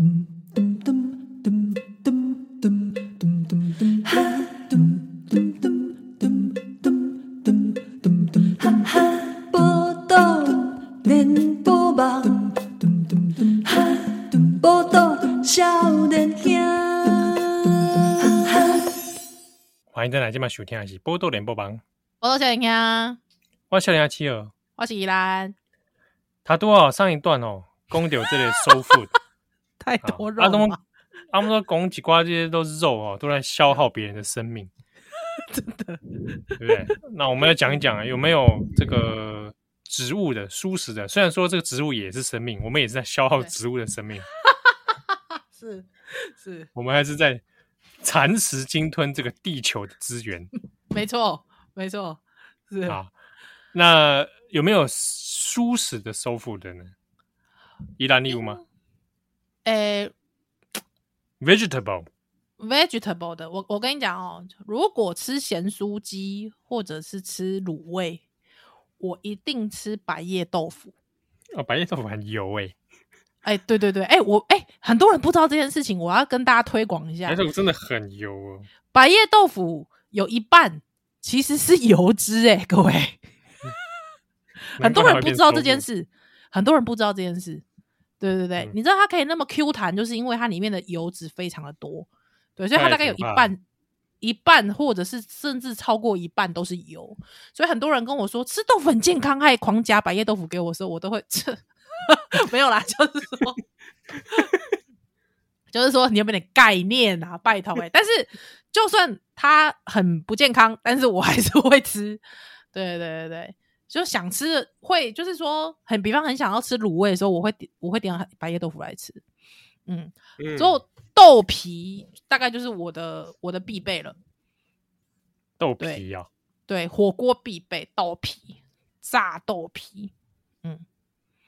欢迎再来今晚收听的是《波多连播网》，报道少年兄，我是少年七儿，我是依兰。他多少上一段哦，讲到这里收腹太多肉啊，他们他们说讲几瓜这些都是肉哦，都在消耗别人的生命，真的，对不对？那我们要讲一讲啊，有没有这个植物的蔬食的？虽然说这个植物也是生命，我们也是在消耗植物的生命，是是，我们还是在蚕食鲸吞这个地球的资源，没错没错，是啊。那有没有蔬食的收复的呢？依兰你有吗？，vegetable vegetable 的，我我跟你讲哦，如果吃咸酥鸡或者是吃卤味，我一定吃白叶豆腐。哦，白叶豆腐很油诶、欸。哎、欸，对对对，哎、欸，我哎、欸，很多人不知道这件事情，我要跟大家推广一下。百叶豆腐真的很油哦。白叶豆腐有一半其实是油脂哎、欸，各位。很多人不知道这件事，很多人不知道这件事。对对对，嗯、你知道它可以那么 Q 弹，就是因为它里面的油脂非常的多。对，所以它大概有一半，一半或者是甚至超过一半都是油。所以很多人跟我说吃豆腐很健康，还狂夹百叶豆腐给我的时候，我都会吃。没有啦，就是说，就是说你有没有点概念啊？拜托哎、欸，但是就算它很不健康，但是我还是会吃。对对对对。就想吃会，就是说很，比方很想要吃卤味的时候，我会点我会点白叶豆腐来吃，嗯，之后豆皮大概就是我的我的必备了，豆皮啊，对，火锅必备豆皮，炸豆皮，嗯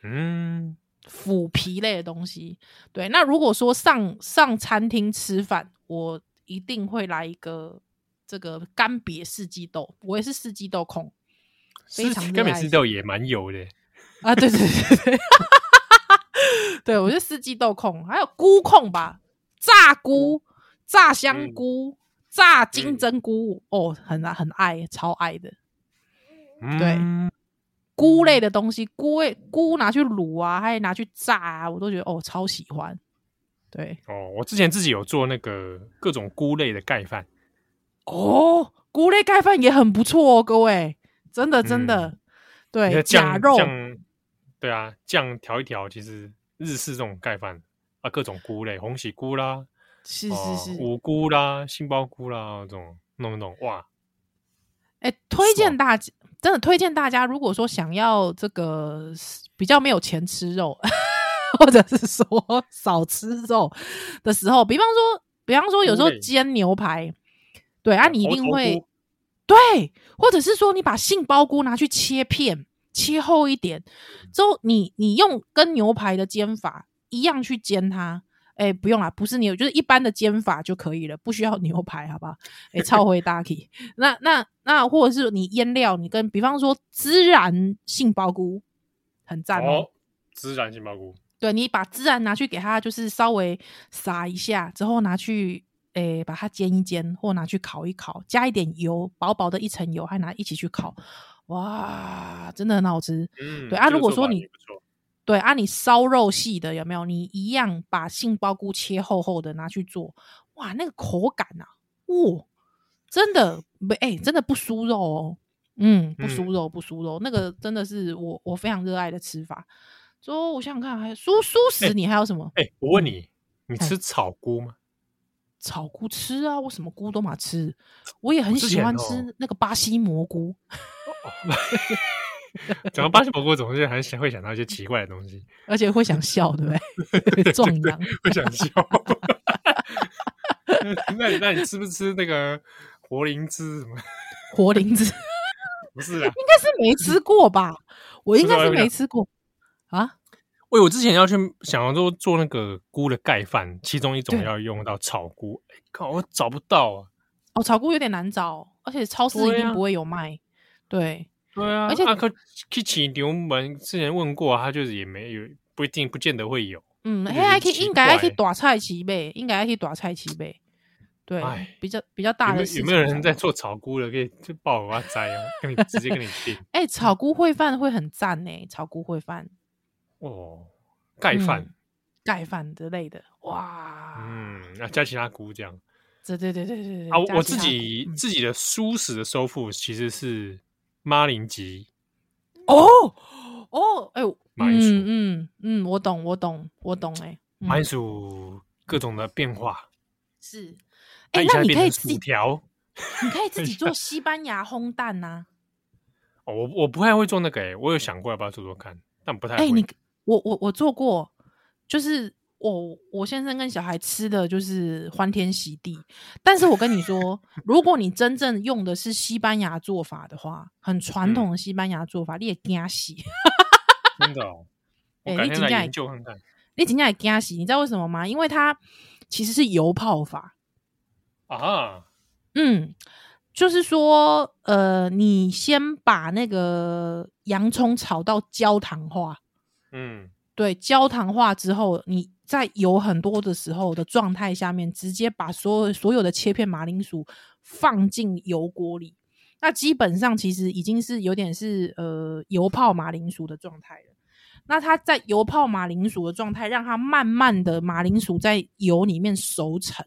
嗯，腐皮类的东西，对，那如果说上上餐厅吃饭，我一定会来一个这个干瘪四季豆，我也是四季豆控。非常干瘪四季豆也蛮油的 啊！对对对对，对 我是四季豆控，还有菇控吧，炸菇、炸香菇、嗯、炸金针菇、嗯、哦，很很爱，超爱的。嗯、对，菇类的东西，菇类菇拿去卤啊，还有拿去炸啊，我都觉得哦，超喜欢。对哦，我之前自己有做那个各种菇类的盖饭。哦，菇类盖饭也很不错哦，各位。真的真的，嗯、对假肉酱，对啊，酱调一调，其实日式这种盖饭啊，各种菇类，红喜菇啦，是是是，五菇啦，杏鲍菇啦，这种弄一弄，哇！哎、欸，推荐大家，真的推荐大家，如果说想要这个比较没有钱吃肉，或者是说少吃肉的时候，比方说，比方说有时候煎牛排，对啊，你一定会。对，或者是说你把杏鲍菇拿去切片，切厚一点，之后你你用跟牛排的煎法一样去煎它，哎，不用啦，不是牛，就是一般的煎法就可以了，不需要牛排，好不好？哎，超回大体。那那那，或者是你腌料，你跟比方说孜然杏鲍菇，很赞哦。孜然杏鲍菇，对，你把孜然拿去给它，就是稍微撒一下，之后拿去。诶、欸，把它煎一煎，或拿去烤一烤，加一点油，薄薄的一层油，还拿一起去烤，哇，真的很好吃。嗯，对啊，如果说你对啊，你烧肉系的有没有？你一样把杏鲍菇切厚厚的拿去做，哇，那个口感啊，哇，真的不哎，真的不输肉哦，嗯，不输肉，不输肉，那个真的是我我非常热爱的吃法。所以我想想看，还蔬蔬食，你还有什么？哎、我问你，你吃草菇吗？草菇吃啊，我什么菇都嘛吃，我也很喜欢吃那个巴西蘑菇。讲到巴西蘑菇，总是还想会想到一些奇怪的东西，而且会想笑，对不对？壮阳会想笑。那你那你吃不吃那个活灵芝？什么活灵芝？不是啊，应该是没吃过吧？我应该是没吃过啊。喂，我之前要去想要做做那个菇的盖饭，其中一种要用到草菇，哎靠，我找不到啊！哦，草菇有点难找，而且超市一定不会有卖。对对啊，而且去去市场门之前问过，他就是也没有，不一定不见得会有。嗯，还可以应该还可以怪大菜市买，应该还可以打菜市买。对哎，比较比较大的有没有人在上做炒菇的？可以就报我要摘啊，跟你直接跟你订 哎、炒菇烩饭会很赞呢，炒菇烩饭、哦，盖饭嗯，盖饭之类的，哇，嗯，要加其他菇这样对对对对对对啊。我我自己自己的舒适的收复其实是马铃鸡，哦哦，哎、呦马铃薯嗯嗯嗯，我懂我懂我懂、欸，哎、嗯，马铃薯各种的变化，是，它哎、那你可以自己薯，条。你可以 自己做西班牙烘蛋呐、哦，我我不太会做那个诶、我有想过要不要做做看，但不太哎、会。你我我我做过，就是我我先生跟小孩吃的就是欢天喜地。但是我跟你说，如果你真正用的是西班牙做法的话，很传统的西班牙做法，你也惊死，真的哦，哎我改天来你真的研究看看。你今天也惊死。你知道为什么吗？因为它其实是油泡法。啊，嗯，就是说，呃，你先把那个洋葱炒到焦糖化。嗯，对，焦糖化之后，你在油很多的时候的状态下面，直接把所有所有的切片马铃薯放进油锅里，那基本上其实已经是有点是呃油泡马铃薯的状态了。那它在油泡马铃薯的状态，让它慢慢的马铃薯在油里面熟成。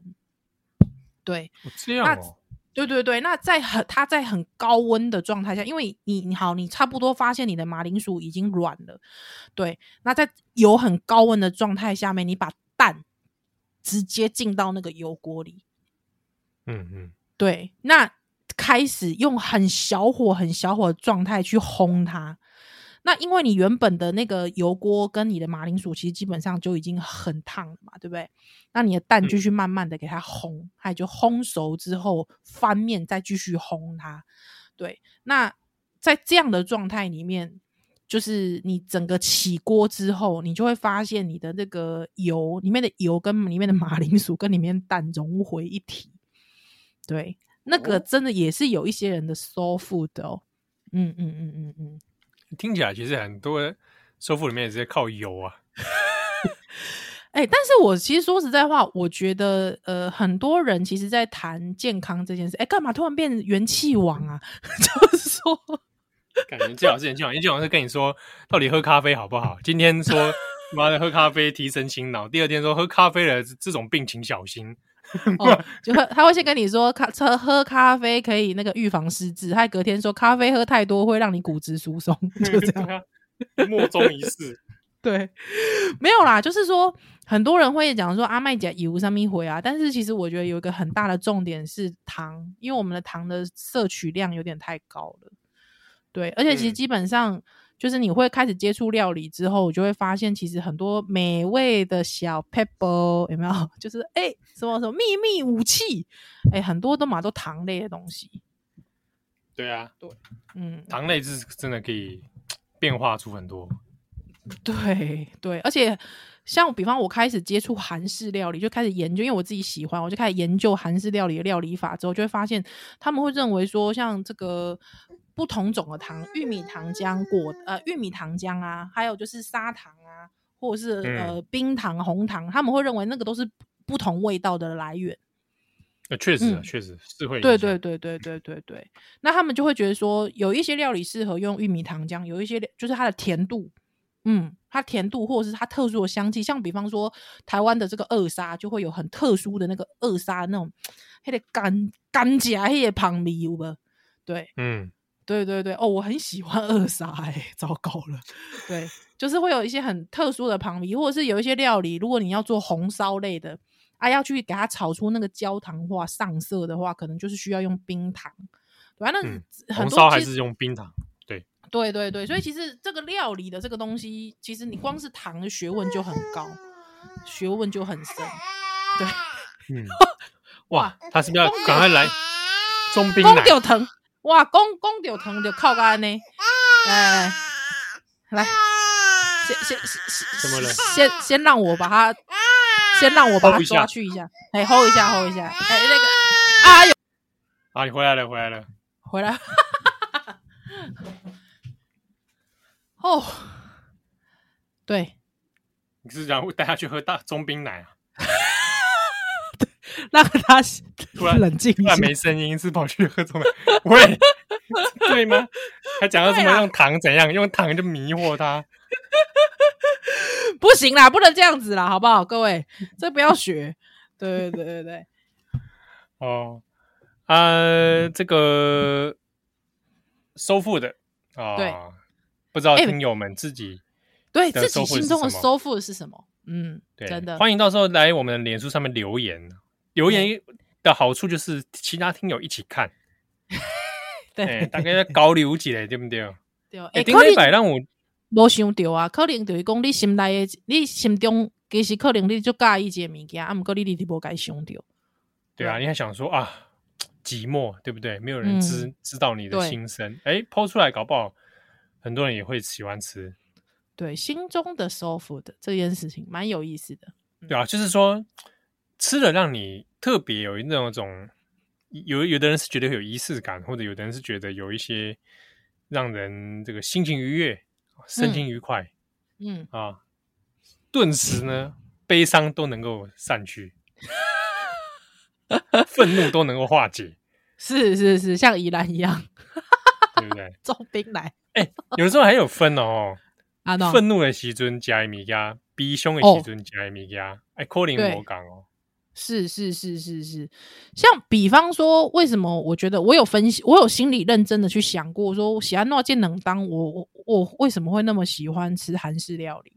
对，哦这样哦，对对对，那在很它在很高温的状态下，因为你你好，你差不多发现你的马铃薯已经软了，对，那在油很高温的状态下面，你把蛋直接进到那个油锅里，嗯嗯，对，那开始用很小火、很小火的状态去烘它。那因为你原本的那个油锅跟你的马铃薯其实基本上就已经很烫了嘛，对不对？那你的蛋继续慢慢的给它烘，它也就烘熟之后翻面再继续烘它。对，那在这样的状态里面，就是你整个起锅之后，你就会发现你的那个油里面的油跟里面的马铃薯跟里面蛋融为一体。对，那个真的也是有一些人的 soul food 哦。嗯嗯嗯嗯嗯。听起来其实很多收腹里面也是靠油啊。哎、欸，但是我其实说实在话，我觉得呃，很多人其实，在谈健康这件事，哎、欸，干嘛突然变元气王啊？就是说，感觉最好是元气王，元气王是跟你说到底喝咖啡好不好？今天说妈的喝咖啡提神醒脑，第二天说喝咖啡了这种病情小心。哦，就他会先跟你说咖喝喝咖啡可以那个预防失智，他隔天说咖啡喝太多会让你骨质疏松，就这样，莫衷一是。对，没有啦，就是说很多人会讲说阿麦甲油上面回啊，但是其实我觉得有一个很大的重点是糖，因为我们的糖的摄取量有点太高了，对，而且其实基本上。嗯就是你会开始接触料理之后，我就会发现其实很多美味的小 pebble 有没有？就是哎、欸，什么什么秘密武器？哎、欸，很多都嘛都糖类的东西。对啊，对，嗯，糖类是真的可以变化出很多。对对，而且像比方我开始接触韩式料理，就开始研究，因为我自己喜欢，我就开始研究韩式料理的料理法之后，就会发现他们会认为说，像这个。不同种的糖，玉米糖浆果呃玉米糖浆啊，还有就是砂糖啊，或者是、嗯、呃冰糖、红糖，他们会认为那个都是不同味道的来源。呃，确实啊，确、嗯、实是会。对对对对对对对。那他们就会觉得说，有一些料理适合用玉米糖浆，有一些就是它的甜度，嗯，它甜度或者是它特殊的香气，像比方说台湾的这个二沙，就会有很特殊的那个二沙那种，还 得干干夹，还得旁米有无？对，嗯。对对对，哦，我很喜欢二砂，哎，糟糕了。对，就是会有一些很特殊的旁皮，或者是有一些料理，如果你要做红烧类的，啊，要去给它炒出那个焦糖化上色的话，可能就是需要用冰糖。对，那、嗯、很多红烧还是用冰糖。对，对对对，所以其实这个料理的这个东西，其实你光是糖的学问就很高，学问就很深。对，嗯，哇，他是不是要赶快来中冰奶？疼。哇，讲讲到疼就靠个安呢，哎，来，先先先，怎么了？先先让我把它，先让我把它抓去一下，哎，hold 一下，hold 一下，哎，那个，哎呦，啊，你回来了，回来了，回来，哦，对，你是想带他去喝大中冰奶啊？让他突然冷静一下突然没声音，是跑去喝中奶？喂，对吗？还讲到什么用糖怎样？用糖就迷惑他？不行啦，不能这样子啦，好不好？各位，这不要学。对对对对对。哦，呃，这个收复的啊，对不知道听友们自己对的自己心中的收复是什么？嗯，对，真的欢迎到时候来我们的脸书上面留言。留言的好处就是其他听友一起看，对，欸、大概交流起来，对不对？对，哎、欸，顶礼拜让我无想到啊，可能就是讲你心内的，你心中其实可能你就介意这个物件，啊，毋过你你都无该想到。对啊，你还想说啊，寂寞，对不对？没有人知、嗯、知道你的心声，哎，po 出来搞不好很多人也会喜欢吃。对，心中的 soul food 这件事情蛮有意思的。对啊，就是说。吃了让你特别有那种有有的人是觉得有仪式感，或者有的人是觉得有一些让人这个心情愉悦、身心愉快，嗯，嗯啊，顿时呢悲伤都能够散去，愤怒都能够化解，是是是，像宜兰一样，对不对？重兵来，哎、欸，有时候还有分哦，啊，愤怒的时阵加一米加，悲伤的时阵加一米加，哎，可能我讲哦。是是是是是，像比方说，为什么我觉得我有分析，我有心里认真的去想过，说喜欢诺健能当我我我为什么会那么喜欢吃韩式料理？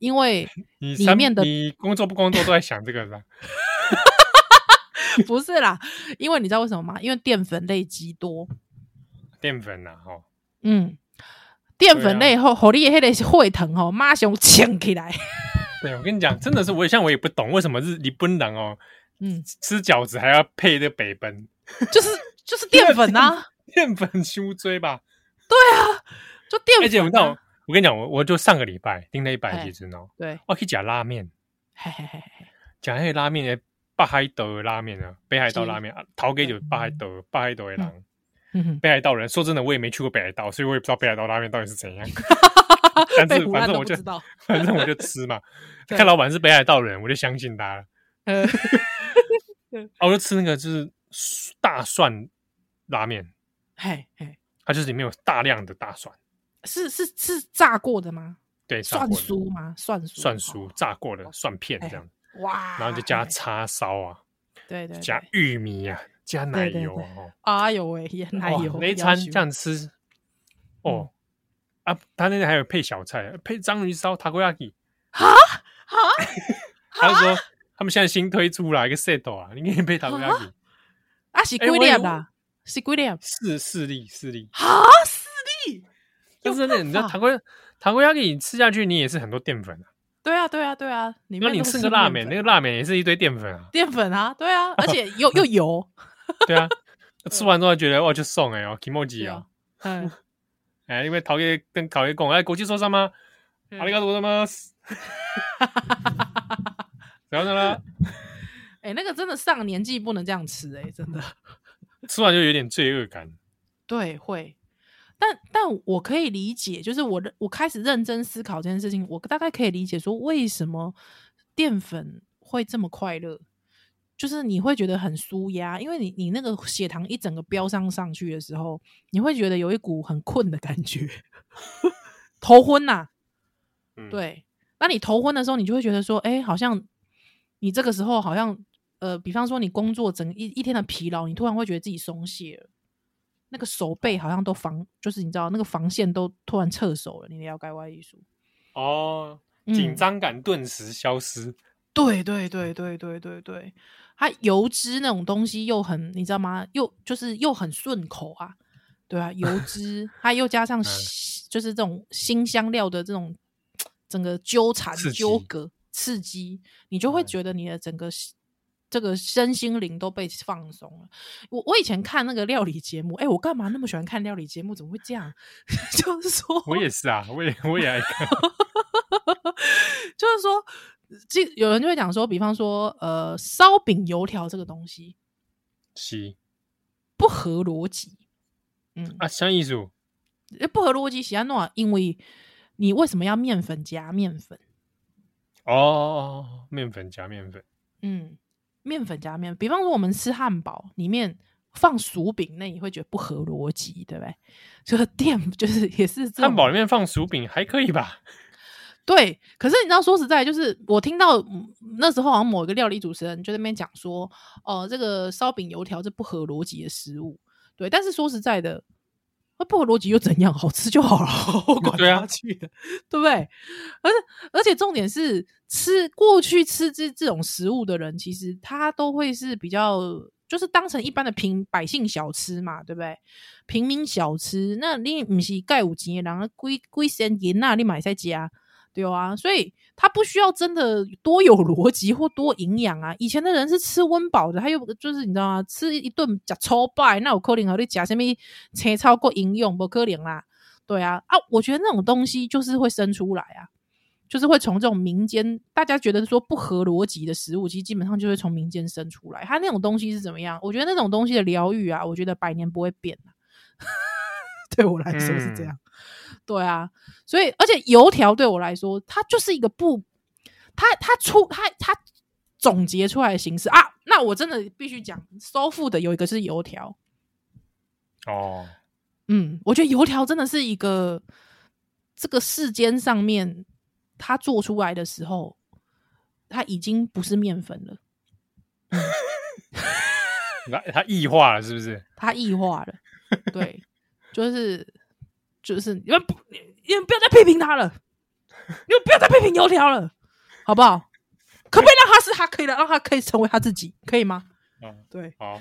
因为 里面的你，你工作不工作都在想这个是吧？不是啦，因为你知道为什么吗？因为淀粉类极多，淀粉呐、啊，哈，嗯，淀粉类后火力黑的会疼哦，马上抢起来。对，我跟你讲，真的是我像我也不懂为什么日日本人哦，嗯，吃饺子还要配这北奔，就是就是淀粉啊，淀粉修追吧？对啊，就淀粉、啊。而且我那我跟你讲，我我就上个礼拜订了一百几只哦，对，我可以讲拉面，嘿嘿嘿嘿，讲那个拉面的北海道的拉面啊，北海道拉面啊，头给就北海道，北海道的人，北海道人。说真的，我也没去过北海道，所以我也不知道北海道拉面到底是怎样。但是反正我就 反正我就吃嘛，看老板是北海道人，我就相信他了。呃，我就吃那个就是大蒜拉面，嘿嘿，它就是里面有大量的大蒜，是是是炸过的吗？对，蒜酥吗？蒜酥，蒜酥炸过的蒜片这样，哇，然后就加叉烧啊，对对，加玉米啊，加奶油哦，哎呦喂，奶油那一餐这样吃，哦。啊，他那天还有配小菜，配章鱼烧、塔こ焼き。哈哈，他就说他们现在新推出了一个 set 啊，你可以配塔こ焼き。啊，是几粒啦？是几粒？四四粒，四粒。哈，四粒。但是那你知道塔こ塔こ焼き吃下去，你也是很多淀粉啊。对啊，对啊，对啊。那你吃个拉面，那个拉面也是一堆淀粉啊。淀粉啊，对啊，而且又又油。对啊，吃完之后觉得哇，就送哎哦，kimochi 啊。嗯。 哎，因为陶爷跟陶爷讲，哎，国际说什么？阿里嘎多什么？怎样的了？哎，那个真的上年纪不能这样吃，哎，真的，吃完就有点罪恶感。对，会，但但我可以理解，就是我我开始认真思考这件事情，我大概可以理解说，为什么淀粉会这么快乐。就是你会觉得很舒压，因为你你那个血糖一整个飙上上去的时候，你会觉得有一股很困的感觉，头昏呐、啊。嗯、对，那你头昏的时候，你就会觉得说，哎、欸，好像你这个时候好像呃，比方说你工作整一一天的疲劳，你突然会觉得自己松懈了，那个手背好像都防，就是你知道那个防线都突然撤手了，你了解我的意思哦，紧张感顿时消失。嗯、对对对对对对对。它油脂那种东西又很，你知道吗？又就是又很顺口啊，对啊，油脂，它又加上就是这种辛香料的这种整个纠缠纠葛刺激，你就会觉得你的整个这个身心灵都被放松了。我我以前看那个料理节目，哎，我干嘛那么喜欢看料理节目？怎么会这样？就是说，我也是啊，我也我也爱看，就是说。这有人就会讲说，比方说，呃，烧饼油条这个东西，是不合逻辑。嗯啊，啥意思？不合逻辑，喜欢弄，因为你为什么要面粉加面粉？哦，面粉加面粉，嗯，面粉加面粉。比方说，我们吃汉堡里面放薯饼，那你会觉得不合逻辑，对不对？就是淀，就是也是汉堡里面放薯饼还可以吧？对，可是你知道，说实在，就是我听到那时候好像某一个料理主持人就在那边讲说，哦、呃，这个烧饼油条是不合逻辑的食物。对，但是说实在的，那不合逻辑又怎样？好吃就好了，我管他去的，对不对？而且而且重点是，吃过去吃这这种食物的人，其实他都会是比较，就是当成一般的平百姓小吃嘛，对不对？平民小吃，那你不是盖五级，然后贵贵仙银那你买在家。对啊，所以他不需要真的多有逻辑或多营养啊。以前的人是吃温饱的，他又就是你知道吗？吃一顿假超拜，那有可能和你假什么切超过营养不可能啦。对啊，啊，我觉得那种东西就是会生出来啊，就是会从这种民间大家觉得说不合逻辑的食物，其实基本上就会从民间生出来。它那种东西是怎么样？我觉得那种东西的疗愈啊，我觉得百年不会变啊。对我来说是这样。嗯对啊，所以而且油条对我来说，它就是一个不，它它出它它总结出来的形式啊。那我真的必须讲，soul food 的有一个是油条。哦，嗯，我觉得油条真的是一个这个世间上面，它做出来的时候，它已经不是面粉了。那它异化了，是不是？它异化了，对，就是。就是因为不，你们不要再批评他了，你们不要再批评油条了，好不好？可不可以让他是他可以的，让他可以成为他自己，可以吗？嗯，对，好，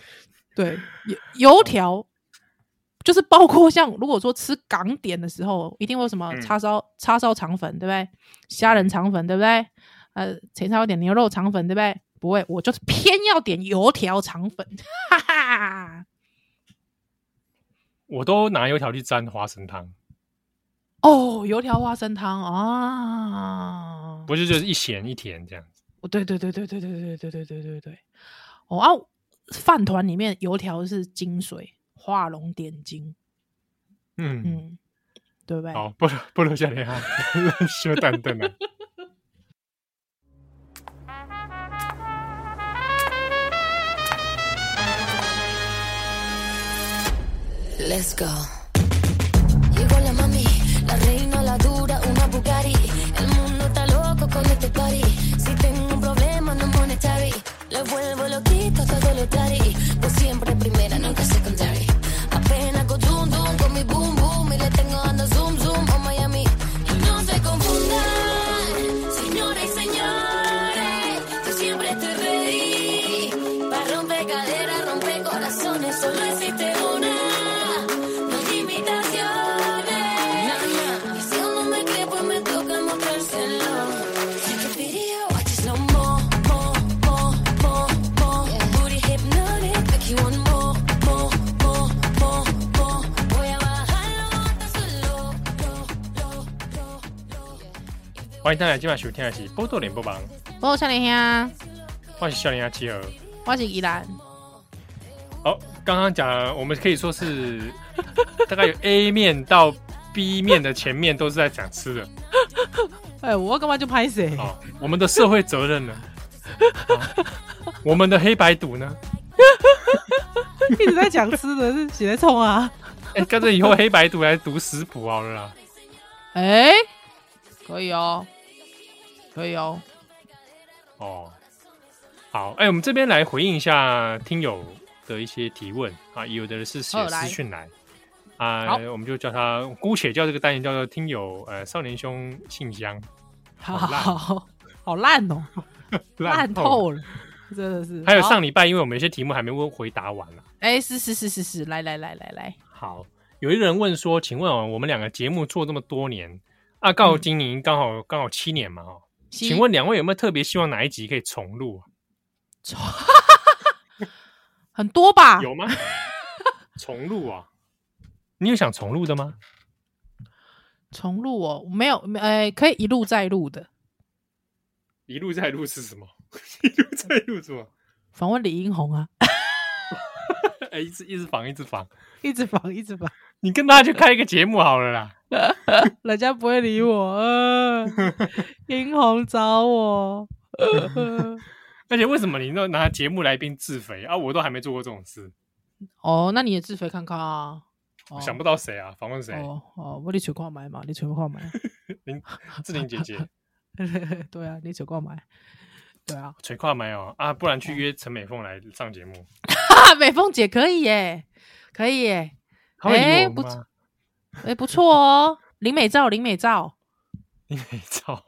对，油油条就是包括像如果说吃港点的时候，一定会有什么叉烧、叉烧肠粉，对不对？虾仁肠粉，对不对？呃，前菜有点牛肉肠粉，对不对？不会，我就是偏要点油条肠粉，哈哈。我都拿油条去沾花生汤。哦，油条花生汤啊，不是就是一咸一甜这样子。哦，对对对对对对对对对对对对。哦啊，饭团里面油条是精髓，画龙点睛。嗯嗯，对不对？好，不不留下脸哈，羞蛋蛋啊。Let's go. daddy. 欢迎大家今晚收听的是《波多连播榜》，我是少年兄，我是少年兄七儿，我是依兰。好，刚刚讲，我们可以说是 大概有 A 面到 B 面的前面都是在讲吃的。哎，我干嘛就拍谁？好，我们的社会责任呢？我们的黑白赌呢？一直在讲吃的，是谁在冲啊？哎，干脆以后黑白赌来读食谱好了啦。哎。可以哦，可以哦，哦，好，哎、欸，我们这边来回应一下听友的一些提问。啊，有的人是写私讯来，来啊，我们就叫他姑且叫这个单元叫做听友呃少年兄信箱，好好 好烂哦，烂透了，真的是。还有上礼拜，因为我们有些题目还没问回答完了，哎、欸，是是是是是，来来来来来，好，有一个人问说，请问哦，我们两个节目做这么多年。啊，刚好今年刚好刚好七年嘛，哦，请问两位有没有特别希望哪一集可以重录？重 很多吧？有吗？重录啊？你有想重录的吗？重录哦，没有，哎、欸，可以一录再录的。一路再录是什么？一路再录什么？访问李英宏啊？哎、欸，一直一直访，一直访，一直访，一直访。你跟他去开一个节目好了啦。人家不会理我。呃英红找我。而且为什么你都拿节目来宾自肥啊？我都还没做过这种事。哦，那你也自肥看看啊！我想不到谁啊？访问谁？哦哦，我你取矿买嘛？你取矿买？林志玲姐姐。对啊，你取矿买？对啊，取矿买哦啊！不然去约陈美凤来上节目。美凤姐可以耶，可以耶。哎，不错，哎，不错哦。林美照，林美照，林美照，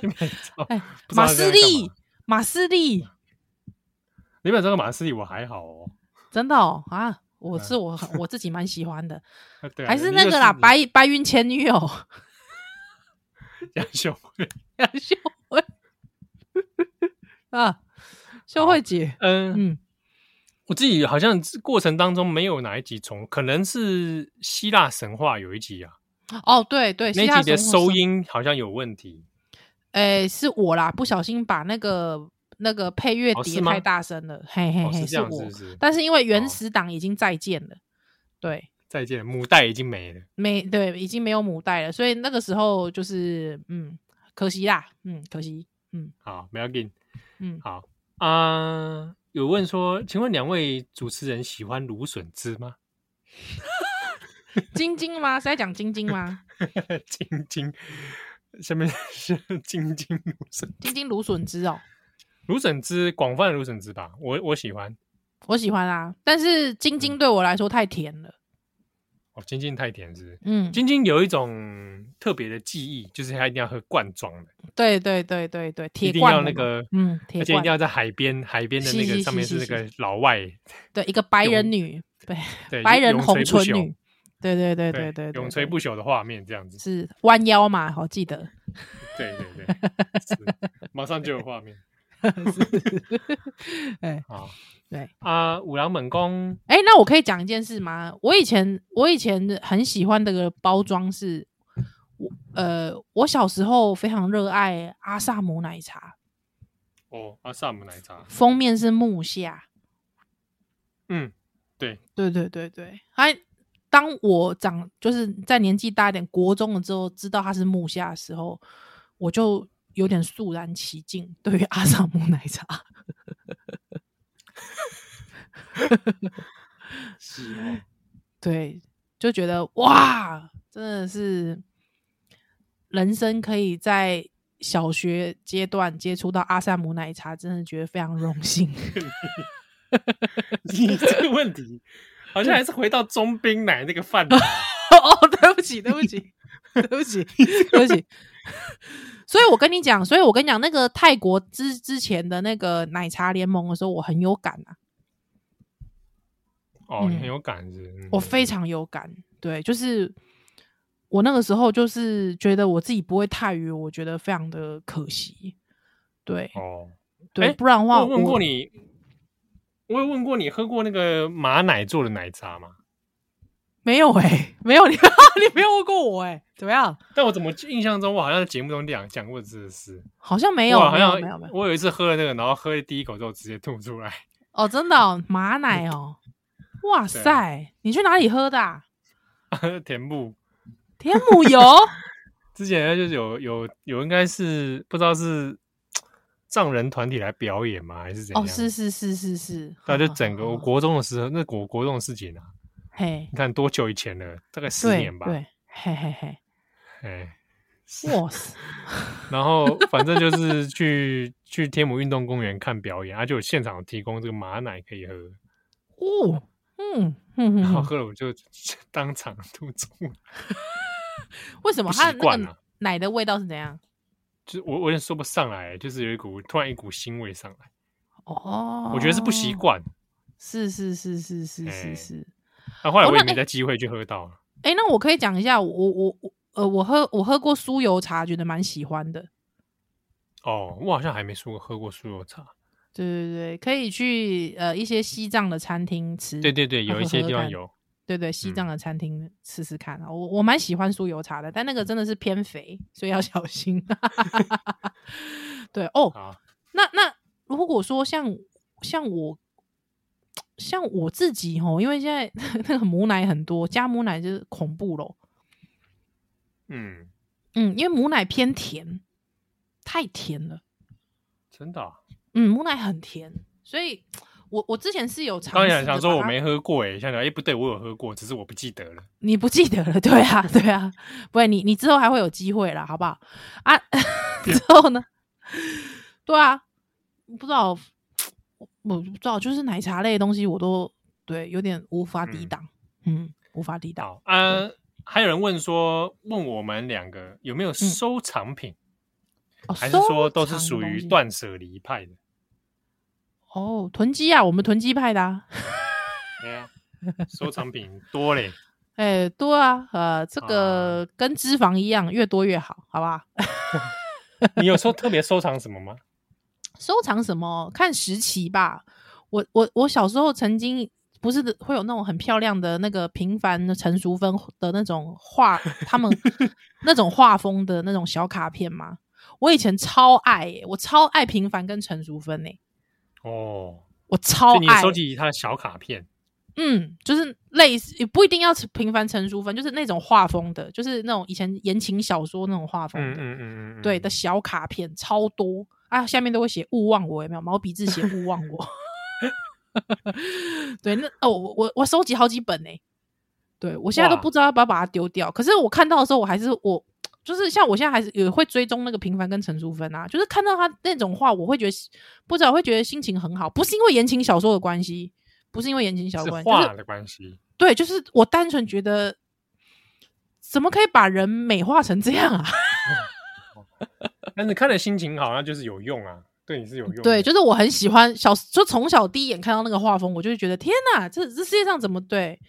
林美照。哎，马斯利，马斯利。林美照跟马斯利我还好哦。真的哦啊。我是我我自己蛮喜欢的，还是那个啦，白白云前女友杨秀慧，杨秀慧啊，秀慧姐，嗯嗯，我自己好像过程当中没有哪一集重，可能是希腊神话有一集啊，哦对对，那集的收音好像有问题，哎，是我啦，不小心把那个。那个配乐碟太大声了，嘿嘿嘿，是我。但是因为原始档已经再见了，对，再见了，母带已经没了，没对，已经没有母带了，所以那个时候就是嗯，可惜啦，嗯，可惜，嗯，好，没要紧，嗯，好啊。有问说，请问两位主持人喜欢芦笋汁吗？晶晶吗？是在讲晶晶吗？晶晶，下面是 晶晶芦笋，晶晶芦笋汁哦。芦笋汁，广泛的芦笋汁吧，我我喜欢，我喜欢啊。但是晶晶对我来说太甜了。哦，晶晶太甜是？是嗯，晶晶有一种特别的记忆，就是它一定要喝罐装的。对对对对对，铁罐一定要那个，嗯，而且一定要在海边，海边的那个上面是那个老外，对，一个白人女，对对，白人红唇女，对对对对对，永垂不朽的画面这样子，是弯腰嘛？好记得，对对 对，马上就有画面。哎，好，对啊，五郎猛攻。哎，那我可以讲一件事吗？我以前我以前很喜欢的个包装是，我呃，我小时候非常热爱阿萨姆奶茶。哦，阿萨姆奶茶，封面是木下。嗯，对，对对对对。还当我长就是在年纪大一点，国中了之后，知道它是木下的时候，我就。有点肃然起敬，对于阿萨姆奶茶，是哦，对，就觉得哇，真的是人生可以在小学阶段接触到阿萨姆奶茶，真的觉得非常荣幸。你这个问题好像还是回到中冰奶那个饭 哦，对不起，对不起，对不起，对不起。所以我跟你讲，所以我跟你讲，那个泰国之之前的那个奶茶联盟的时候，我很有感啊。哦，你很有感是，是？我非常有感。对，就是我那个时候就是觉得我自己不会泰语，我觉得非常的可惜。对，哦，对，不然的话，我问过你，我有问过你喝过那个马奶做的奶茶吗？没有哎、欸，没有你，你没有问过我哎、欸，怎么样？但我怎么印象中，我好像在节目中讲讲过这个事，好像没有，好像没有没有。我有一次喝了那个，然后喝第一口之后直接吐出来。哦，真的、哦、马奶哦，哇塞！啊、你去哪里喝的、啊？田母，田母油。之前就是有有有，应该是不知道是 藏人团体来表演吗，还是怎样？哦，是是是是是。那就整个我国中的时候，那国国中的事情啊。嘿，你看多久以前了？大概十年吧。对，嘿嘿嘿，嘿，哇塞！然后反正就是去去天母运动公园看表演，啊，就有现场提供这个马奶可以喝。哦，嗯嗯，然后喝了我就当场吐出。为什么？它那个奶的味道是怎样？就是我我也说不上来，就是有一股突然一股腥味上来。哦，我觉得是不习惯。是是是是是是是。那、啊、后来我也没在机会去喝到。哎、欸，那我可以讲一下，我我我呃，我喝我喝过酥油茶，觉得蛮喜欢的。哦，我好像还没说过喝过酥油茶。对对对，可以去呃一些西藏的餐厅吃。对对对，有一些地方有。对对，西藏的餐厅试试看啊，嗯、我我蛮喜欢酥油茶的，但那个真的是偏肥，所以要小心。对哦，好那那如果说像像我。像我自己吼，因为现在 那个母奶很多，加母奶就是恐怖咯。嗯，嗯，因为母奶偏甜，太甜了。真的、啊？嗯，母奶很甜，所以我我之前是有尝试。刚才想说我没喝过哎，想想哎不对，我有喝过，只是我不记得了。你不记得了？对啊，对啊，不会，你你之后还会有机会啦，好不好？啊，之后呢？对啊，不知道，我不知道，就是奶茶类的东西我都对有点无法抵挡，嗯，嗯，无法抵挡。啊，还有人问说，问我们两个有没有收藏品？还是说都是属于断舍离派的？哦，囤积啊，我们囤积派的啊。对啊，收藏品多嘞。哎、欸，多啊，呃，这个跟脂肪一样，越多越好，好不好？你有说特别收藏什么吗？收藏什么？看时期吧。我我我小时候曾经不是会有那种很漂亮的那个平凡的陈淑芬的那种画，他们 那种画风的那种小卡片吗？我以前超爱、欸，我超爱平凡跟陈淑芬诶。哦，我超爱。你收集他的小卡片，嗯，就是类似，也不一定要平凡陈淑芬，就是那种画风的，就是那种以前言情小说那种画风的，嗯嗯嗯嗯，对的小卡片超多啊，下面都会写勿忘我，有没有毛笔字写勿忘我？对，那哦，我我我收集好几本呢、欸，对我现在都不知道要不要把它丢掉，可是我看到的时候，我还是我。就是像我现在还是也会追踪那个平凡跟陈淑芬啊，就是看到他那种话，我会觉得不知道会觉得心情很好，不是因为言情小说的关系，不是因为言情小说的关系，画的关系、就是，对，就是我单纯觉得怎么可以把人美化成这样啊？但是看了心情好，那就是有用啊，对你是有用。对，就是我很喜欢小，就从小第一眼看到那个画风，我就会觉得天哪，这这世界上怎么对？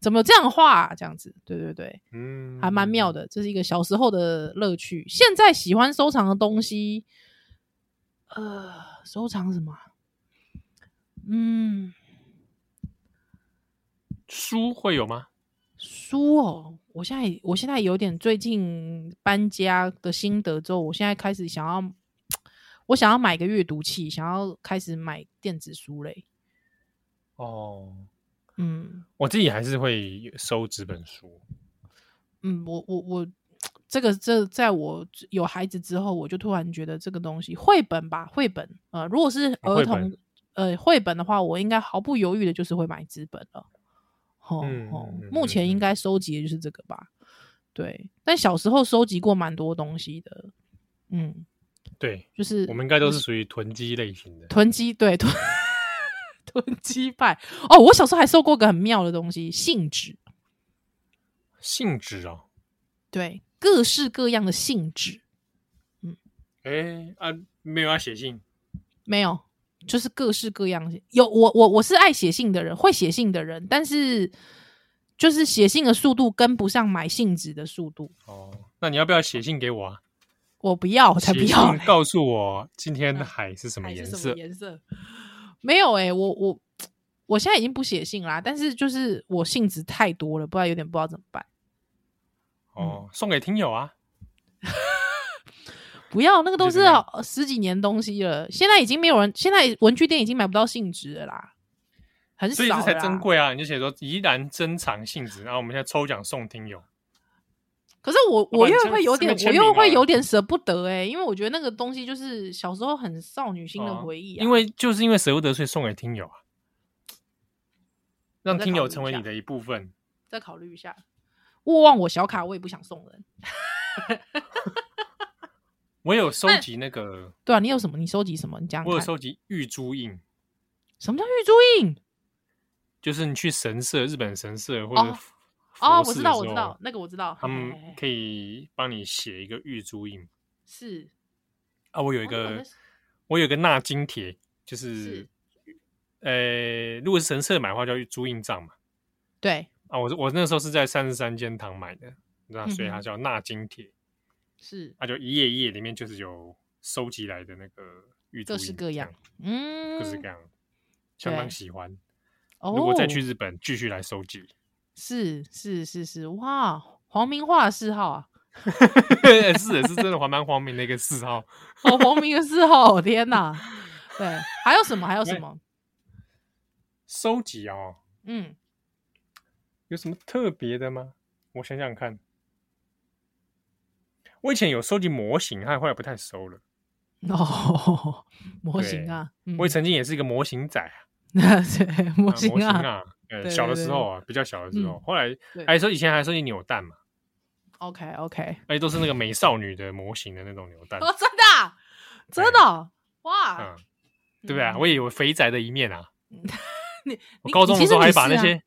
怎么有这样画、啊？这样子，对对对，嗯，还蛮妙的。这是一个小时候的乐趣。现在喜欢收藏的东西，呃，收藏什么？嗯，书会有吗？书哦，我现在我现在有点最近搬家的心得之后，我现在开始想要，我想要买个阅读器，想要开始买电子书类。哦。嗯，我自己还是会收纸本书。嗯，我我我，这个这在我有孩子之后，我就突然觉得这个东西，绘本吧，绘本，呃，如果是儿童，呃，绘本的话，我应该毫不犹豫的就是会买纸本了。哦、嗯、哦，目前应该收集的就是这个吧。对，但小时候收集过蛮多东西的。嗯，对，就是我们应该都是属于囤积类型的。囤积，对囤。囤积派哦，我小时候还收过个很妙的东西，信纸。信纸啊，对，各式各样的信纸。嗯，哎、欸、啊，没有要写信？没有，就是各式各样。有我我我是爱写信的人，会写信的人，但是就是写信的速度跟不上买信纸的速度。哦，那你要不要写信给我啊？我不要，我才不要、欸。告诉我今天的海是什么颜色？颜色。没有哎、欸，我我我现在已经不写信啦，但是就是我信纸太多了，不知道有点不知道怎么办。哦，嗯、送给听友啊！不要，那个都是十几年东西了，现在已经没有人，现在文具店已经买不到信纸了啦，很少。所以这才珍贵啊！你就写说宜兰珍藏信纸，然后我们现在抽奖送听友。可是我我又会有点，我又会有点舍不得哎、欸，因为我觉得那个东西就是小时候很少女心的回忆啊。因为就是因为舍不得，所以送给听友啊，让听友成为你的一部分。再考虑一下，勿忘我小卡，我也不想送人。我有收集那个，对啊，你有什么？你收集什么？你讲。我有收集玉珠印。什么叫玉珠印？就是你去神社，日本神社或者、哦。哦，我知道，我知道，那个我知道，他们可以帮你写一个玉珠印。是啊，我有一个，哦、我有一个纳金帖，就是，呃，如果是神社买的话，叫玉珠印帐嘛。对啊，我我那时候是在三十三间堂买的，那所以它叫纳金帖。是，它就一页一页里面就是有收集来的那个玉各式各样，嗯，各式各样，相当喜欢。如果再去日本，继续来收集。是是是是，哇，黄明化的嗜好啊，是是真的，还蛮黄明的一个嗜好，哦，黄明的嗜好，天哪，对，还有什么？还有什么？收集哦，嗯，有什么特别的吗？我想想看，我以前有收集模型，但后来不太收了。哦，模型啊，我也曾经也是一个模型仔啊。对，模型啊，呃，小的时候啊，比较小的时候，后来还说以前还收集扭蛋嘛。OK OK，而且都是那个美少女的模型的那种扭蛋。哦，真的，真的，哇，对不对啊？我也有肥宅的一面啊。你我高中的时候还把那些，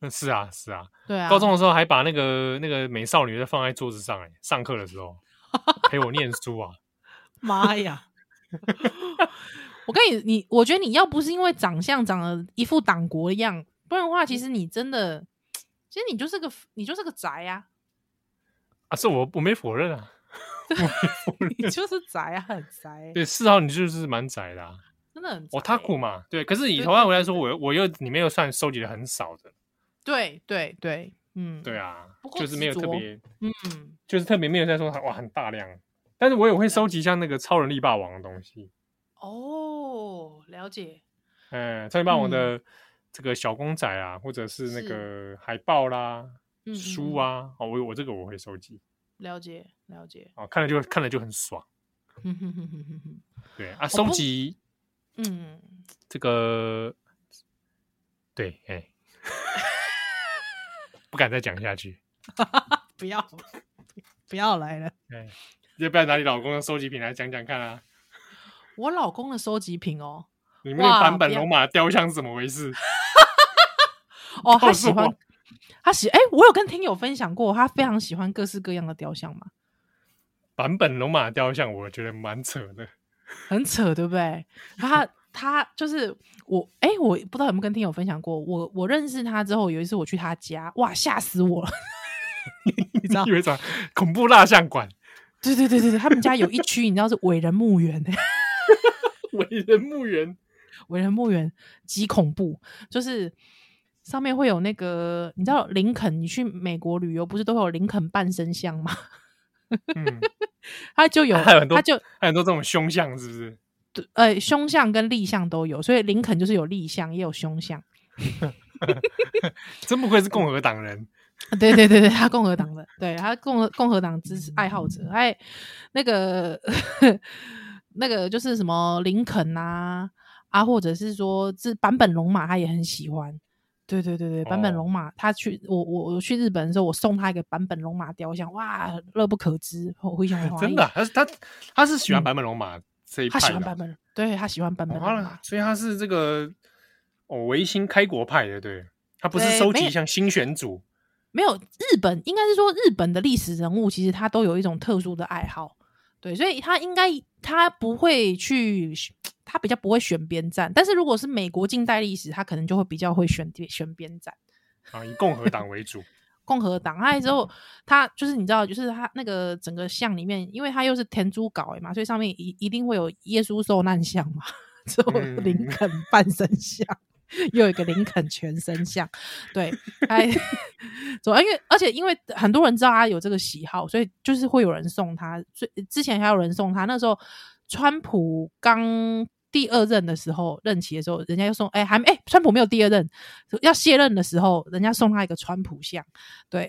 嗯，是啊，是啊，对啊，高中的时候还把那个那个美少女的放在桌子上，哎，上课的时候陪我念书啊。妈呀！我跟你，你我觉得你要不是因为长相长得一副党国一样，不然的话，其实你真的，其实你就是个你就是个宅啊！啊，是我我没否认啊，你就是宅啊，很宅。对，四号你就是蛮宅的，啊，真的很。我他酷嘛，对。可是以头号来说，我我又里面又算收集的很少的。对对对，嗯，对啊，就是没有特别，嗯，就是特别没有在说哇很大量。但是我也会收集像那个超人力霸王的东西哦，了解。嗯，超人力霸王的这个小公仔啊，或者是那个海报啦、书啊，哦，我我这个我会收集。了解，了解。哦，看了就看了就很爽。对啊，收集，嗯，这个，对，哎，不敢再讲下去。不要，不要来了。要不要拿你老公的收集品来讲讲看啊？我老公的收集品哦，里面的版本龙马雕像是怎么回事？哦，他喜欢，他喜哎，我有跟听友分享过，他非常喜欢各式各样的雕像嘛。版本龙马雕像，我觉得蛮扯的，很扯，对不对？他他就是我哎，我不知道有没有跟听友分享过，我我认识他之后，有一次我去他家，哇，吓死我了！你知道，以为啥恐怖蜡像馆？对对对对他们家有一区，你知道是伟人墓园，伟人墓园，伟人墓园极恐怖，就是上面会有那个，你知道林肯，你去美国旅游不是都会有林肯半身像吗？嗯，他就有，还有很多，他就还有很多这种凶像，是不是？对，呃，凶相跟立相都有，所以林肯就是有立相，也有凶相。真不愧是共和党人。对对对对，他共和党的，对他共和共和党支持爱好者，哎，那个 那个就是什么林肯啊啊，或者是说是坂本龙马，他也很喜欢。对对对对，坂本龙马，他去我我我去日本的时候，我送他一个坂本龙马雕像，哇，乐不可支，我非常欢迎。真的，他是他他是喜欢坂本龙马这一派，他喜欢版本，对他喜欢版本所以他是这个哦维新开国派的，对他不是收集像新选组。没有日本，应该是说日本的历史人物，其实他都有一种特殊的爱好，对，所以他应该他不会去，他比较不会选边站。但是如果是美国近代历史，他可能就会比较会选选边站啊，以共和党为主。共和党，他之后他就是你知道，就是他那个整个像里面，因为他又是田主教嘛，所以上面一一定会有耶稣受难像嘛，之后林肯半身像。又有一个林肯全身像，对，哎，走，因为而且因为很多人知道他有这个喜好，所以就是会有人送他。所以之前还有人送他，那时候川普刚第二任的时候任期的时候，人家又送，哎，还没，哎，川普没有第二任，要卸任的时候，人家送他一个川普像，对，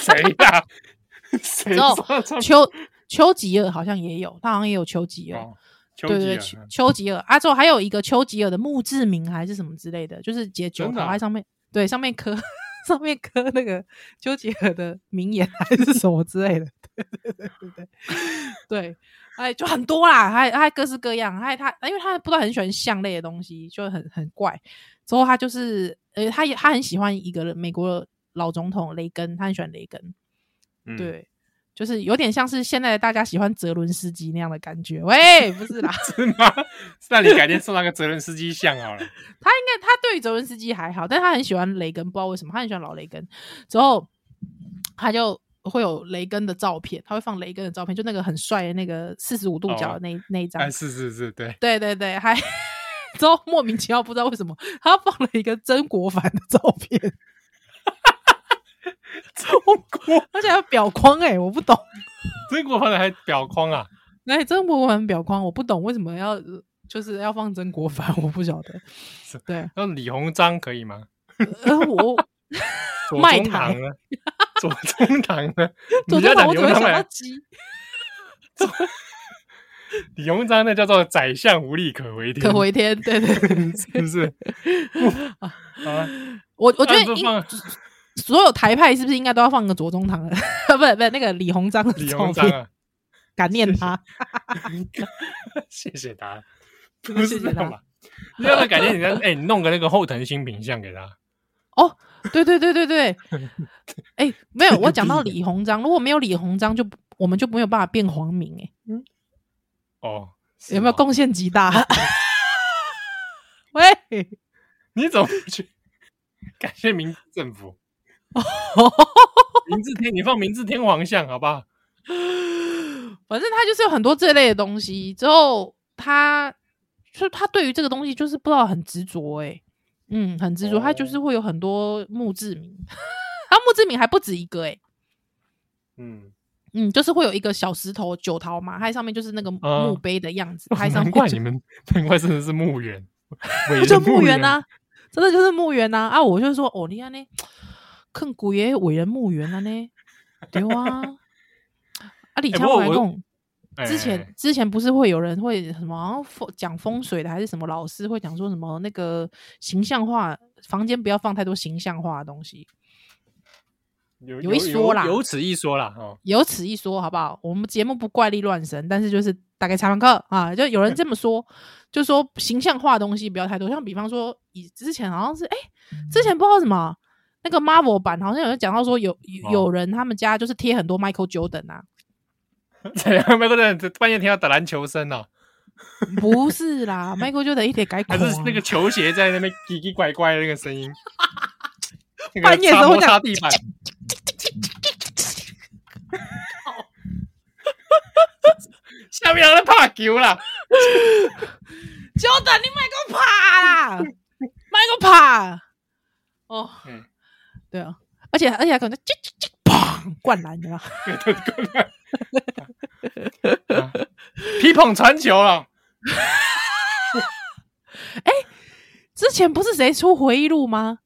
谁呀？谁？然后丘丘吉尔好像也有，他好像也有丘吉尔。哦对对，丘丘吉尔。啊，之后还有一个丘吉尔的墓志铭还是什么之类的，就是解酒口在上面，对，上面刻 上面刻那个丘吉尔的名言还是什么之类的，对对对对对。对，哎，就很多啦，还还各式各样，还他因为他不知道很喜欢象类的东西，就很很怪。之后他就是呃，他也他很喜欢一个美国老总统雷根，他很喜欢雷根，嗯、对。就是有点像是现在大家喜欢泽伦斯基那样的感觉，喂，不是啦，是吗？那你改天送那个泽伦斯基像好了。他应该他对于泽伦斯基还好，但是他很喜欢雷根，不知道为什么，他很喜欢老雷根。之后他就会有雷根的照片，他会放雷根的照片，就那个很帅的那个四十五度角的那、哦、那一张。哎，是是是，对对对对，还 之后莫名其妙不知道为什么，他放了一个曾国藩的照片。中国，而且还有表框哎、欸，我不懂。曾国藩的还表框啊？哎，曾国藩表框，我不懂为什么要就是要放曾国藩，我不晓得。对，那李鸿章可以吗？呃，我左宗棠呢？左宗棠呢？左宗棠我怎么想到鸡？李鸿章那叫做宰相无力可回天，可回天，对对，對，是不是？啊，我我觉得应所有台派是不是应该都要放个左宗棠的？不是不是那个李鸿章的李鸿章啊，感念他，谢谢他，不是谢谢他。你要不要改天你再哎，你弄个那个后藤新平像给他？哦，对对对对对，哎，没有，我讲到李鸿章，如果没有李鸿章，就我们就没有办法变皇民哎。嗯，哦，有没有贡献极大？喂，你怎么不去感谢明治政府？明治天，你放明治天皇像好不好？反正他就是有很多这类的东西，之后他就他对于这个东西就是不知道很执着哎，嗯，很执着，他就是会有很多墓志铭，他墓志铭还不止一个哎，嗯嗯，就是会有一个小石头九桃嘛，它上面就是那个墓碑的样子，它上难怪你们难怪真的是墓园，就墓园呐，真的就是墓园呐啊！我就说哦，你看呢。坑古爷伟人墓园了呢，对啊，啊李强我还讲，之前之前不是会有人会什么讲风水的，还是什么老师会讲说什么那个形象化房间不要放太多形象化的东西，有有一说啦，有此一说啦，哦，有此一说好不好？我们节目不怪力乱神，但是就是大概查完课啊，就有人这么说，就说形象化的东西不要太多，像比方说以之前好像是哎，之前不知道什么。那个 Marvel 版好像有人讲到说有有人他们家就是贴很多 Michael Jordan 啊，怎样？Michael Jordan 半夜听到打篮球声哦？不是啦，Michael Jordan 一点改口，还是那个球鞋在那边奇奇怪怪的那个声音，半夜时候擦地板，下面有人拍球啦，Jordan 你卖个怕啦，卖个怕哦。对啊，而且而且还可能叽叽叽砰灌篮的，皮捧传球了。哎，之前不是谁出回忆录吗？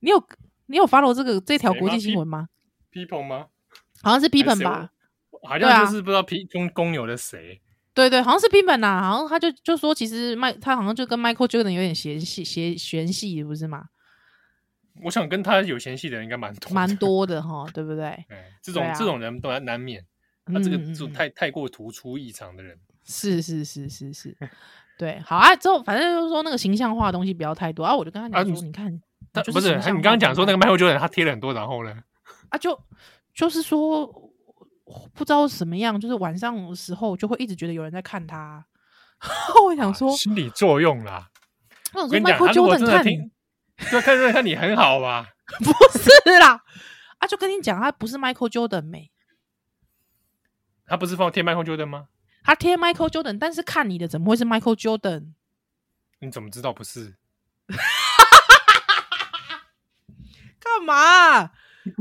你有你有 follow 这个这条国际新闻吗？皮捧吗？好像是皮捧吧，好像就是不知道皮中公牛的谁。对对，好像是皮捧呐，好像他就就说其实麦他好像就跟 Michael Jordan 有点嫌隙嫌嫌隙，不是吗？我想跟他有嫌隙的人应该蛮多，蛮多的哈，对不对？哎，这种这种人都难难免。他这个这种太太过突出异常的人，是是是是是，对，好啊。之后反正就是说那个形象化的东西不要太多啊。我就跟他讲说，你看，他不是你刚刚讲说那个 Michael Jordan 他贴了很多，然后呢？啊，就就是说不知道什么样，就是晚上的时候就会一直觉得有人在看他。我想说心理作用啦。我跟你讲，他如果真的听。就看着看你很好吧？不是啦，啊，就跟你讲，他不是 Michael Jordan 没，他不是放贴 Michael Jordan 吗？他贴 Michael Jordan，但是看你的怎么会是 Michael Jordan？你怎么知道不是？干嘛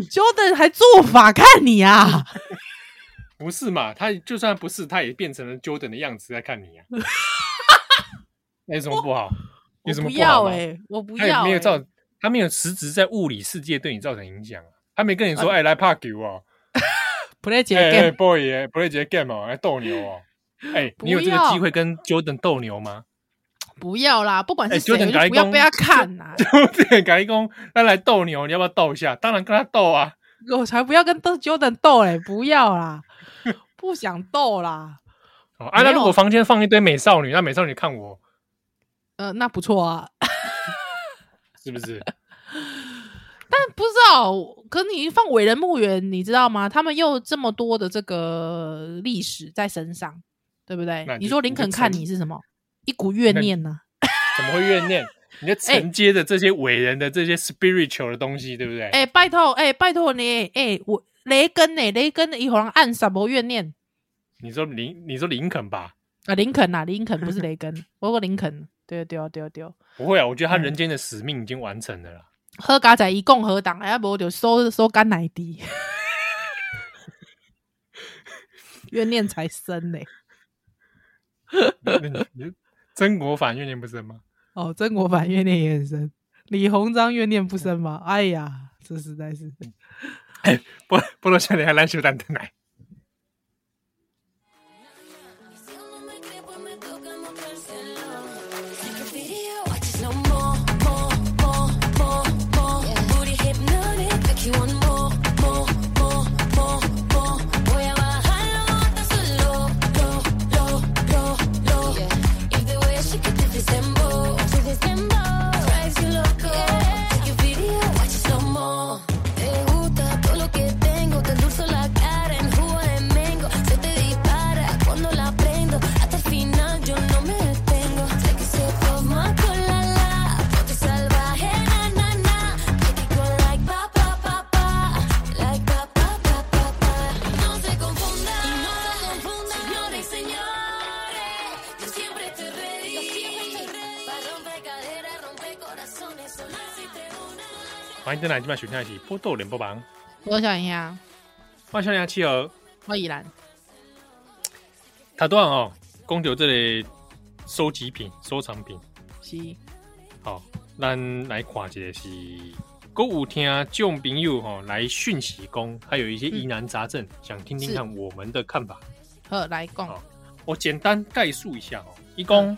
？Jordan 还做法看你啊？不是嘛？他就算不是，他也变成了 Jordan 的样子在看你啊？那有什么不好？有什么不好？哎，我不要。他没有造，他没有实质在物理世界对你造成影响啊。他没跟你说，哎，来拍球啊，play 几个 game，boy，play 几个 game 哦，来斗牛哦。哎，你有这个机会跟 Jordan 斗牛吗？不要啦，不管是谁，不要被他看呐。Jordan 改工，他来斗牛，你要不要斗一下？当然跟他斗啊。我才不要跟 Jordan 斗嘞，不要啦，不想斗啦。哦，啊，那如果房间放一堆美少女，那美少女看我。呃，那不错啊，是不是？但不知道，可你放伟人墓园，你知道吗？他们又这么多的这个历史在身上，对不对？你说林肯看你是什么？一股怨念呢？怎么会怨念？你在 承接着这些伟人的这些 spiritual 的东西，对不对？哎，拜托，哎，拜托你，哎，我雷根呢？雷根一会儿暗什么怨念？你说林，你说林肯吧？啊，林肯啊，林肯不是雷根，我说林肯。对对对对，不会啊！我觉得他人间的使命已经完成了啦。喝咖仔一共和党，哎，不就收收干奶滴，怨念才深呢。曾国藩怨念不深吗？哦，曾国藩怨念也很深。李鸿章怨念不深吗？哎呀，这实在是。哎，不不如像你还篮球蛋的奶。欢迎登来，今晚收听的是《波多连播榜》。我小林呀，我小林七儿，我依然。他多哦，公牛这里收集品、收藏品是。好，咱来看一个是歌舞厅众朋友哈来讯息工，还有一些疑难杂症，嗯、想听听看我们的看法。好，来讲。我简单概述一下哦，一共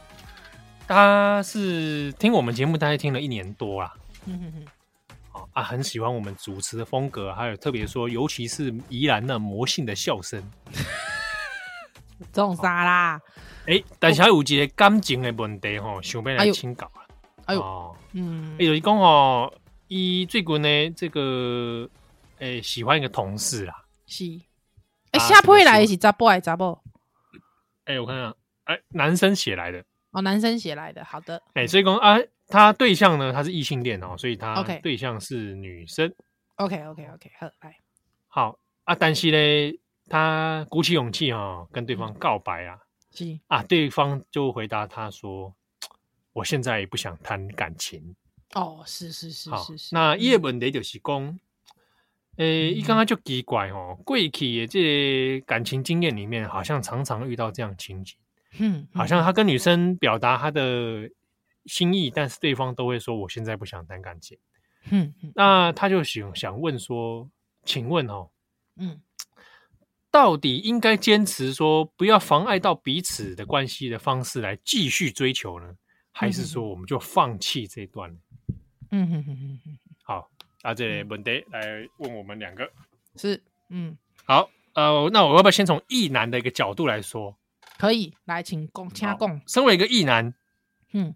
他是听我们节目，大概听了一年多啦。嗯哼哼。啊，很喜欢我们主持的风格，还有特别说，尤其是怡兰那魔性的笑声，这种啥啦？哎、欸，但是还有一个感情的问题吼，想要来请教啊。哎呦，嗯，哎、欸，就是讲哦，伊最近呢，这个诶、欸，喜欢一个同事啦，是，哎、欸，下铺来是查甫还是查某？哎、欸，我看看，哎、欸，男生写来的，哦，男生写来的，好的，哎、欸，所以讲啊。他对象呢？他是异性恋哦，所以他对象是女生。OK，OK，OK，okay, okay, okay, 好，来，好啊。但是呢，他鼓起勇气哦，跟对方告白啊。是啊，对方就回答他说：“我现在也不想谈感情。”哦，是是是是是。那叶问的就是讲，诶、嗯，一刚刚就奇怪哦，过去的这感情经验里面，好像常常遇到这样情景。嗯，好像他跟女生表达他的。心意，但是对方都会说：“我现在不想谈感情。”嗯，那他就想想问说：“请问哦，嗯，到底应该坚持说不要妨碍到彼此的关系的方式来继续追求呢，还是说我们就放弃这段？”嗯哼哼哼哼。好，那这问题来问我们两个是嗯，好呃，那我要不要先从异男的一个角度来说？可以来，请共掐共。身为一个异男，嗯。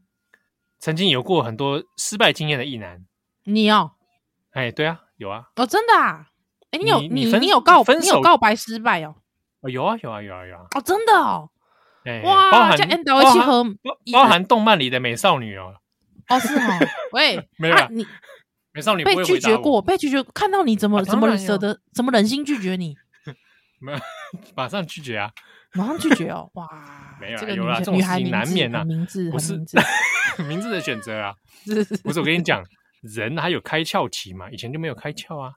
曾经有过很多失败经验的异男，你哦，哎，对啊，有啊，哦，真的啊，哎，你有你你你有告你有告白失败哦，哦，有啊有啊有啊有啊，哦，真的哦，哎，哇，包含包含包含动漫里的美少女哦，哦是哦，喂，没有你美少女被拒绝过，被拒绝，看到你怎么怎么舍得，怎么忍心拒绝你？没有，马上拒绝啊。马上拒绝哦！哇，没有，这个有啦，这种事情难免呐。名字不是名字 的选择啊，不是我跟你讲，人还有开窍期嘛，以前就没有开窍啊。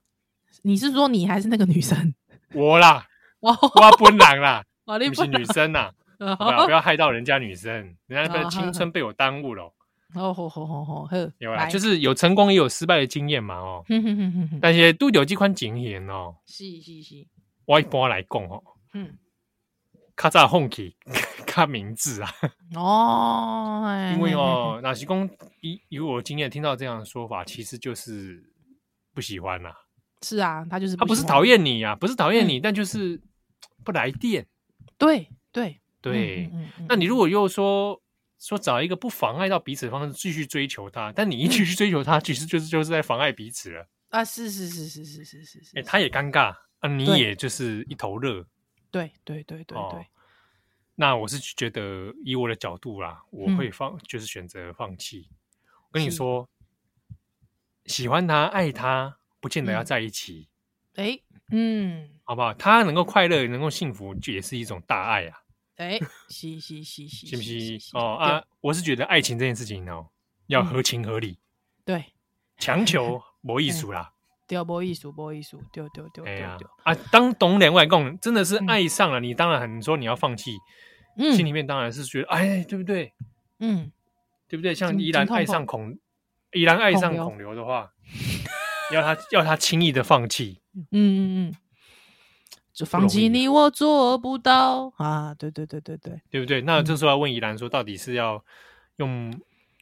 你是说你还是那个女生？我啦，我本人啦，你不是女生呐，不要害到人家女生，人家的青春被我耽误了。哦，好好好好，有啦，就是有成功也有失败的经验嘛，哦，但是都有这款经验哦。是是是，我一般来讲哦，嗯。卡扎红旗，卡名字啊！哦，因为哦，那是公以以我经验听到这样的说法，其实就是不喜欢呐。是啊，他就是他不是讨厌你啊，不是讨厌你，但就是不来电。对对对，那你如果又说说找一个不妨碍到彼此的方式继续追求他，但你一继续追求他，其实就是就是在妨碍彼此了啊！是是是是是是是是，哎，他也尴尬啊，你也就是一头热。对对对对对，那我是觉得以我的角度啦，我会放，就是选择放弃。我跟你说，喜欢他、爱他，不见得要在一起。哎，嗯，好不好？他能够快乐，能够幸福，就也是一种大爱啊。哎，是是是是，是不是？哦啊，我是觉得爱情这件事情哦，要合情合理。对，强求 没意思啦。对，无意思，无意思，对对对对对啊！当懂两外公真的是爱上了你，当然很说你要放弃，心里面当然是觉得哎，对不对？嗯，对不对？像依然爱上孔，依然爱上孔刘的话，要他要他轻易的放弃。嗯嗯嗯，就放弃你，我做不到啊！对对对对对，对不对？那这时候要问宜兰说，到底是要用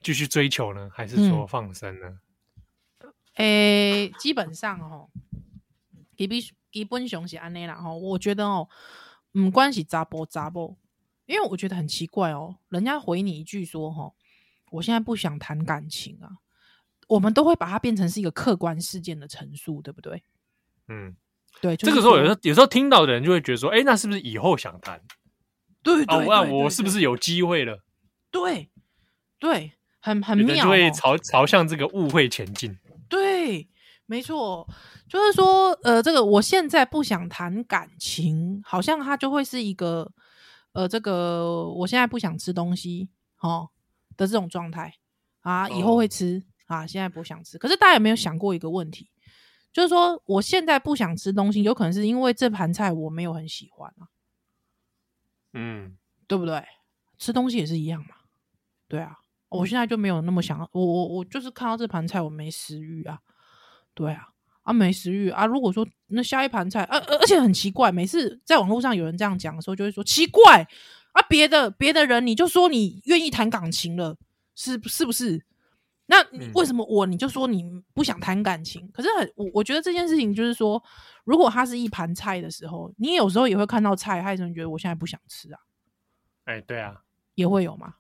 继续追求呢，还是说放生呢？诶、嗯，基本上哦，基本基本上是安尼啦哈。我觉得哦，唔关系查波查波，因为我觉得很奇怪哦，人家回你一句说吼，我现在不想谈感情啊。我们都会把它变成是一个客观事件的陈述，对不对？嗯，对。这个时候，有时候有时候听到的人就会觉得说：“哎，那是不是以后想谈？”对对，那我是不是有机会了？对对，很很妙，就会朝朝向这个误会前进。对，没错，就是说，呃，这个我现在不想谈感情，好像它就会是一个，呃，这个我现在不想吃东西，哦的这种状态啊，以后会吃。啊，现在不想吃。可是大家有没有想过一个问题？就是说，我现在不想吃东西，有可能是因为这盘菜我没有很喜欢啊。嗯，对不对？吃东西也是一样嘛。对啊，我现在就没有那么想，我我我就是看到这盘菜我没食欲啊。对啊，啊没食欲啊。如果说那下一盘菜，而、啊、而且很奇怪，每次在网络上有人这样讲的时候，就会说奇怪啊，别的别的人你就说你愿意谈感情了，是是不是？那为什么我你就说你不想谈感情？嗯、可是很我我觉得这件事情就是说，如果它是一盘菜的时候，你有时候也会看到菜，还有人觉得我现在不想吃啊。哎、欸，对啊，也会有嘛，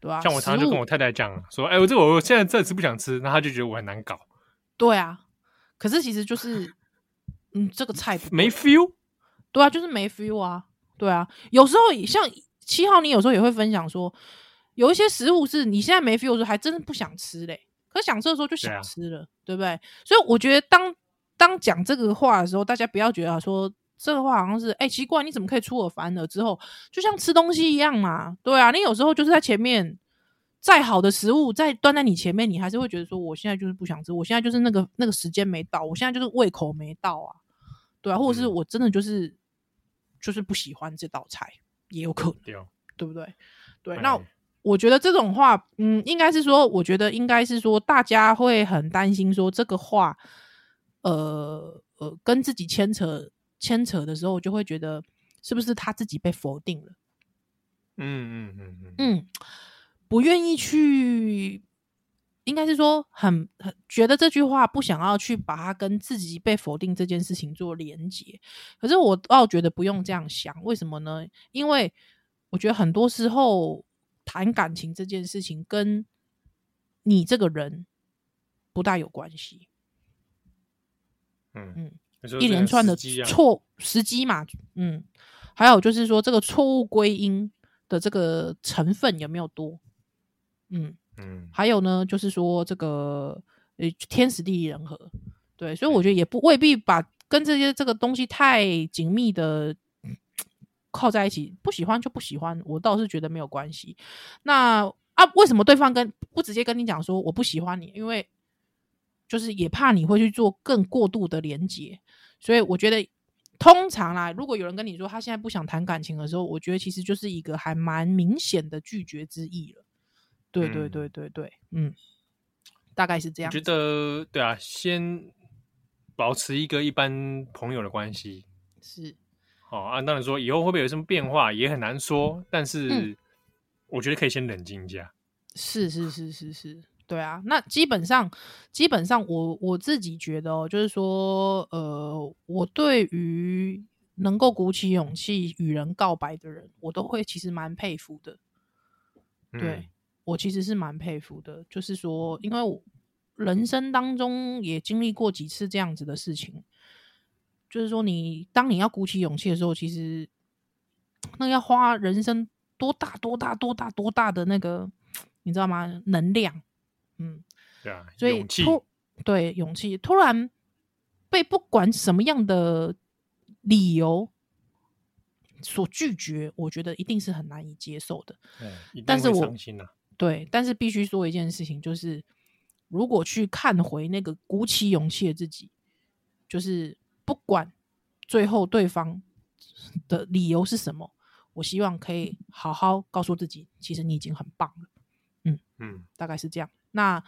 对、啊？像我常常就跟我太太讲说，哎、欸，我这我现在这次不想吃，那他就觉得我很难搞。对啊，可是其实就是，嗯，这个菜没 feel。对啊，就是没 feel 啊。对啊，有时候像七号，你有时候也会分享说。有一些食物是你现在没 feel 的时候，还真的不想吃嘞。可是想吃的时候就想吃了，对，啊、对不对？所以我觉得当当讲这个话的时候，大家不要觉得说这个话好像是哎、欸、奇怪，你怎么可以出尔反尔？之后就像吃东西一样嘛，对啊。你有时候就是在前面再好的食物在端在你前面，你还是会觉得说我现在就是不想吃，我现在就是那个那个时间没到，我现在就是胃口没到啊，对啊，或者是我真的就是、嗯、就是不喜欢这道菜，也有可能，对，对不对？对，哎、那。我觉得这种话，嗯，应该是说，我觉得应该是说，大家会很担心说这个话，呃呃，跟自己牵扯牵扯的时候，我就会觉得是不是他自己被否定了？嗯嗯嗯嗯嗯，不愿意去，应该是说很很觉得这句话不想要去把它跟自己被否定这件事情做连结。可是我倒觉得不用这样想，为什么呢？因为我觉得很多时候。谈感情这件事情跟你这个人不大有关系，嗯嗯，一连串的错时机嘛，嗯，还有就是说这个错误归因的这个成分有没有多，嗯嗯，还有呢，就是说这个呃天时地利人和，对，所以我觉得也不未必把跟这些这个东西太紧密的。靠在一起，不喜欢就不喜欢，我倒是觉得没有关系。那啊，为什么对方跟不直接跟你讲说我不喜欢你？因为就是也怕你会去做更过度的连接，所以我觉得通常啦，如果有人跟你说他现在不想谈感情的时候，我觉得其实就是一个还蛮明显的拒绝之意了。对对对对对，嗯，嗯，大概是这样。我觉得对啊，先保持一个一般朋友的关系是。哦，按道理说以后会不会有什么变化也很难说，但是我觉得可以先冷静一下。是是是是是，对啊。那基本上基本上我我自己觉得哦，就是说，呃，我对于能够鼓起勇气与人告白的人，我都会其实蛮佩服的。对、嗯、我其实是蛮佩服的，就是说，因为我人生当中也经历过几次这样子的事情。就是说，你当你要鼓起勇气的时候，其实那要花人生多大多大多大多大的那个，你知道吗？能量，嗯，对啊，所以突对勇气突然被不管什么样的理由所拒绝，我觉得一定是很难以接受的。对，但是我伤心啊，对，但是必须说一件事情，就是如果去看回那个鼓起勇气的自己，就是。不管最后对方的理由是什么，我希望可以好好告诉自己，其实你已经很棒了。嗯嗯，大概是这样。那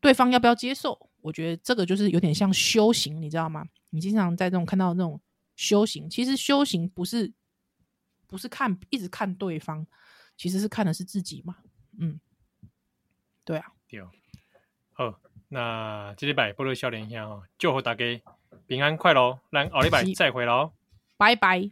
对方要不要接受？我我觉得这个就是有点像修行，你知道吗？你经常在这种看到那种修行，其实修行不是不是看一直看对方，其实是看的是自己嘛。嗯，对啊，对。好，那这礼拜菠萝少年兄哦，祝福大家平安快乐，咱后礼拜再会喽，拜拜。